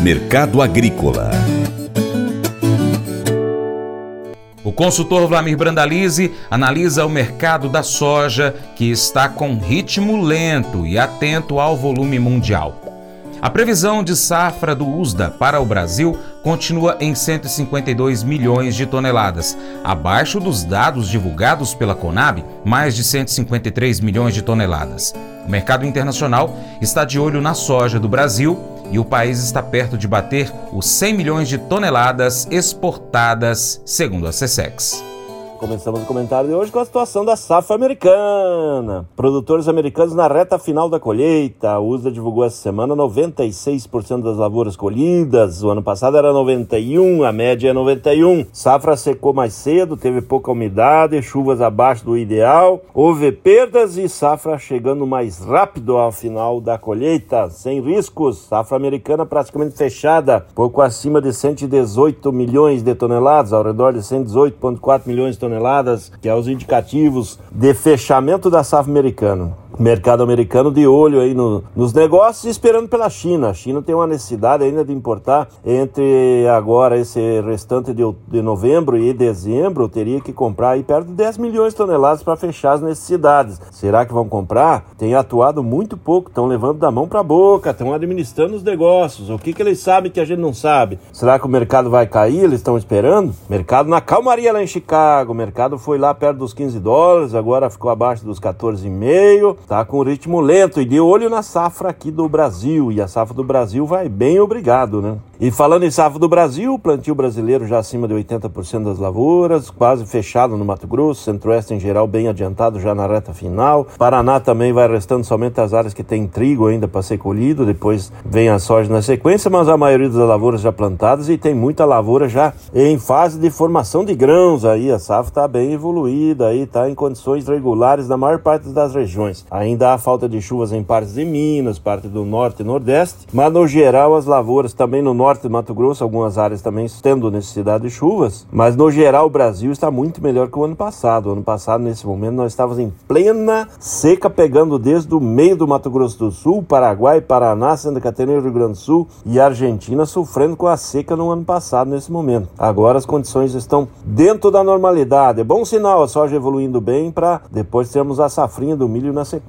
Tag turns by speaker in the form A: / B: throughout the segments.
A: Mercado Agrícola
B: O consultor Vlamir Brandalize analisa o mercado da soja, que está com ritmo lento e atento ao volume mundial. A previsão de safra do USDA para o Brasil continua em 152 milhões de toneladas, abaixo dos dados divulgados pela Conab, mais de 153 milhões de toneladas. O mercado internacional está de olho na soja do Brasil e o país está perto de bater os 100 milhões de toneladas exportadas, segundo a SESEX.
C: Começamos o comentário de hoje com a situação da safra americana. Produtores americanos na reta final da colheita. A USDA divulgou essa semana 96% das lavouras colhidas. O ano passado era 91, a média é 91. Safra secou mais cedo, teve pouca umidade, chuvas abaixo do ideal. Houve perdas e safra chegando mais rápido ao final da colheita, sem riscos. Safra americana praticamente fechada, pouco acima de 118 milhões de toneladas, ao redor de 118,4 milhões de toneladas toneladas, que é os indicativos de fechamento da safra americana mercado americano de olho aí no, nos negócios e esperando pela China. A China tem uma necessidade ainda de importar entre agora esse restante de, de novembro e dezembro, teria que comprar aí perto de 10 milhões de toneladas para fechar as necessidades. Será que vão comprar? Tem atuado muito pouco, estão levando da mão para a boca, estão administrando os negócios. O que, que eles sabem que a gente não sabe? Será que o mercado vai cair? Eles estão esperando? Mercado na calmaria lá em Chicago. O mercado foi lá perto dos 15 dólares, agora ficou abaixo dos 14,5 tá com ritmo lento e de olho na safra aqui do Brasil. E a safra do Brasil vai bem obrigado, né? E falando em safra do Brasil, o plantio brasileiro já acima de 80% das lavouras, quase fechado no Mato Grosso, Centro-Oeste em geral bem adiantado já na reta final. Paraná também vai restando somente as áreas que tem trigo ainda para ser colhido, depois vem a soja na sequência, mas a maioria das lavouras já plantadas e tem muita lavoura já em fase de formação de grãos aí. A safra está bem evoluída aí, está em condições regulares na maior parte das regiões. Ainda há falta de chuvas em partes de Minas, parte do norte e nordeste, mas no geral as lavouras também no norte do Mato Grosso, algumas áreas também tendo necessidade de chuvas, mas no geral o Brasil está muito melhor que o ano passado. O ano passado, nesse momento, nós estávamos em plena seca, pegando desde o meio do Mato Grosso do Sul, Paraguai, Paraná, Santa Catarina, Rio Grande do Sul e Argentina sofrendo com a seca no ano passado, nesse momento. Agora as condições estão dentro da normalidade. É bom sinal a soja evoluindo bem para depois termos a safrinha do milho na sequência.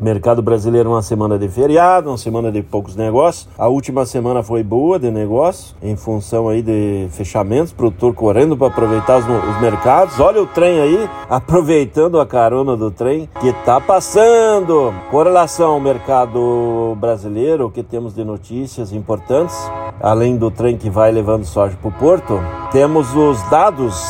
C: Mercado brasileiro, uma semana de feriado, uma semana de poucos negócios. A última semana foi boa de negócio, em função aí de fechamentos, produtor correndo para aproveitar os, os, mercados. Olha o trem aí, aproveitando a carona do trem que tá passando. Com relação ao mercado brasileiro, o que temos de notícias importantes, além do trem que vai levando soja para o porto, temos os dados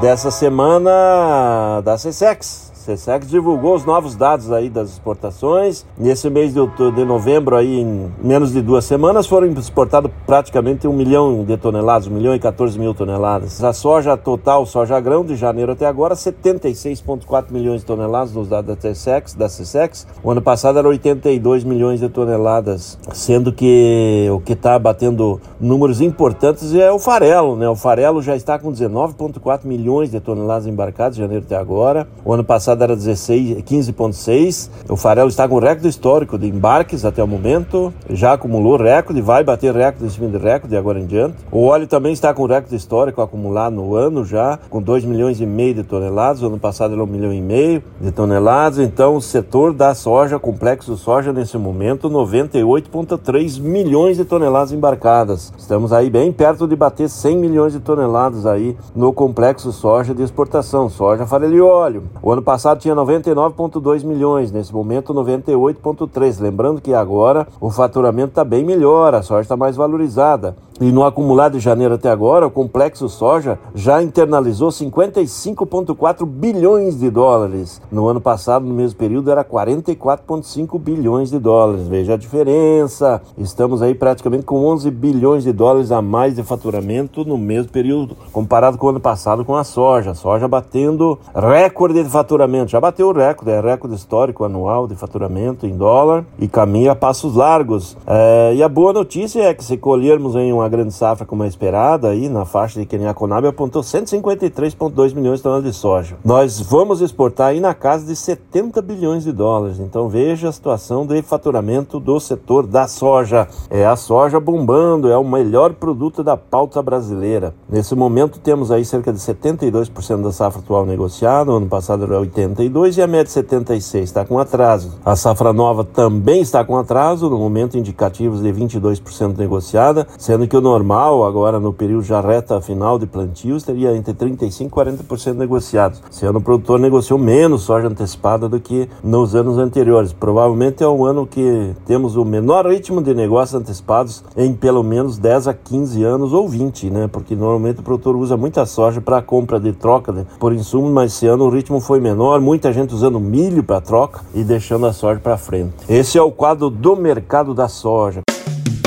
C: dessa semana da CSEX SESEX divulgou os novos dados aí das exportações. Nesse mês de, de novembro, aí, em menos de duas semanas, foram exportados praticamente um milhão de toneladas, um milhão e 14 mil toneladas. A soja total, soja grão, de janeiro até agora, 76,4 milhões de toneladas nos dados da SESEX, da SESEX. O ano passado era 82 milhões de toneladas, sendo que o que está batendo números importantes é o farelo, né? O farelo já está com 19,4 milhões de toneladas embarcadas de janeiro até agora. O ano passado passada era 16, 15,6. O farelo está com recorde histórico de embarques até o momento, já acumulou recorde, vai bater recorde em cima de recorde agora em diante. O óleo também está com recorde histórico acumulado no ano já, com 2 milhões e meio de toneladas. O ano passado era 1 milhão e meio de toneladas. Então, o setor da soja, complexo soja, nesse momento, 98,3 milhões de toneladas embarcadas. Estamos aí bem perto de bater 100 milhões de toneladas aí no complexo soja de exportação, soja, farelo e óleo. O ano passado passado tinha 99,2 milhões, nesse momento 98,3. Lembrando que agora o faturamento está bem melhor, a soja está mais valorizada. E no acumulado de janeiro até agora, o complexo soja já internalizou 55,4 bilhões de dólares. No ano passado, no mesmo período, era 44,5 bilhões de dólares. Veja a diferença. Estamos aí praticamente com 11 bilhões de dólares a mais de faturamento no mesmo período, comparado com o ano passado com a soja. A soja batendo recorde de faturamento faturamento já bateu o recorde, é recorde histórico anual de faturamento em dólar e caminha a passos largos. É, e a boa notícia é que se colhermos em uma grande safra como a esperada, aí na faixa de Kenya Conab apontou 153,2 milhões de toneladas de soja. Nós vamos exportar aí na casa de 70 bilhões de dólares. Então veja a situação de faturamento do setor da soja. É a soja bombando, é o melhor produto da pauta brasileira. Nesse momento temos aí cerca de 72% da safra atual negociada, ano passado era 82 e a média 76 está com atraso. A safra nova também está com atraso, no momento indicativos de 22% negociada, sendo que o normal agora no período já reta final de plantio teria entre 35 e 40% negociados. Esse ano o produtor negociou menos soja antecipada do que nos anos anteriores. Provavelmente é um ano que temos o menor ritmo de negócios antecipados em pelo menos 10 a 15 anos ou 20, né? Porque normalmente o produtor usa muita soja para compra de troca de, por insumos, mas esse ano o ritmo foi menor, muita gente usando milho para troca e deixando a soja para frente. Esse é o quadro do mercado da soja.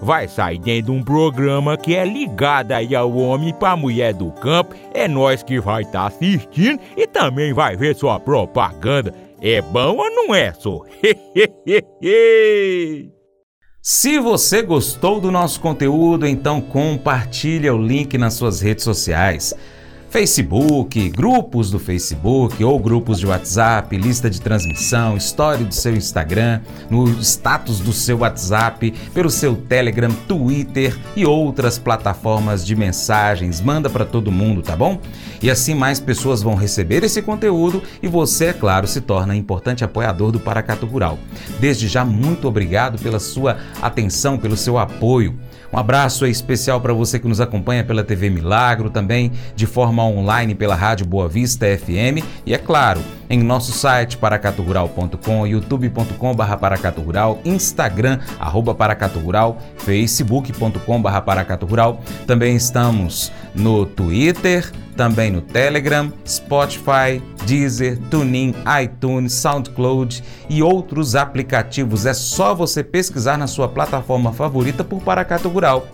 D: vai sair dentro de um programa que é ligado aí ao homem para mulher do campo. É nós que vai estar tá assistindo e também vai ver sua propaganda. É bom ou não é, só?
B: Se você gostou do nosso conteúdo, então compartilhe o link nas suas redes sociais. Facebook, grupos do Facebook ou grupos de WhatsApp, lista de transmissão, história do seu Instagram, no status do seu WhatsApp, pelo seu Telegram, Twitter e outras plataformas de mensagens. Manda para todo mundo, tá bom? E assim mais pessoas vão receber esse conteúdo e você, é claro, se torna importante apoiador do Paracatu Rural. Desde já, muito obrigado pela sua atenção, pelo seu apoio. Um abraço especial para você que nos acompanha pela TV Milagro, também de forma online pela Rádio Boa Vista FM e, é claro, em nosso site paracaturural.com, youtube.com barra paracaturural, instagram arroba paracaturural, facebook.com barra paracaturural. Também estamos no Twitter, também no Telegram, Spotify, Deezer, TuneIn, iTunes, SoundCloud e outros aplicativos. É só você pesquisar na sua plataforma favorita por Paracato Rural.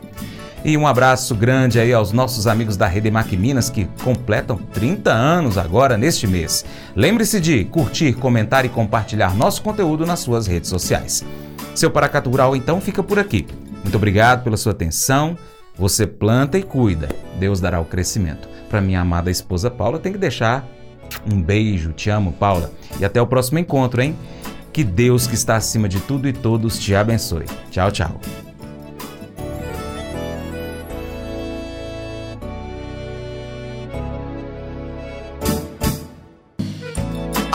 B: E um abraço grande aí aos nossos amigos da Rede Mac Minas que completam 30 anos agora neste mês. Lembre-se de curtir, comentar e compartilhar nosso conteúdo nas suas redes sociais. Seu Paracato Rural então fica por aqui. Muito obrigado pela sua atenção. Você planta e cuida, Deus dará o crescimento. Para minha amada esposa Paula, tem que deixar um beijo, te amo, Paula. E até o próximo encontro, hein? Que Deus que está acima de tudo e todos te abençoe. Tchau, tchau.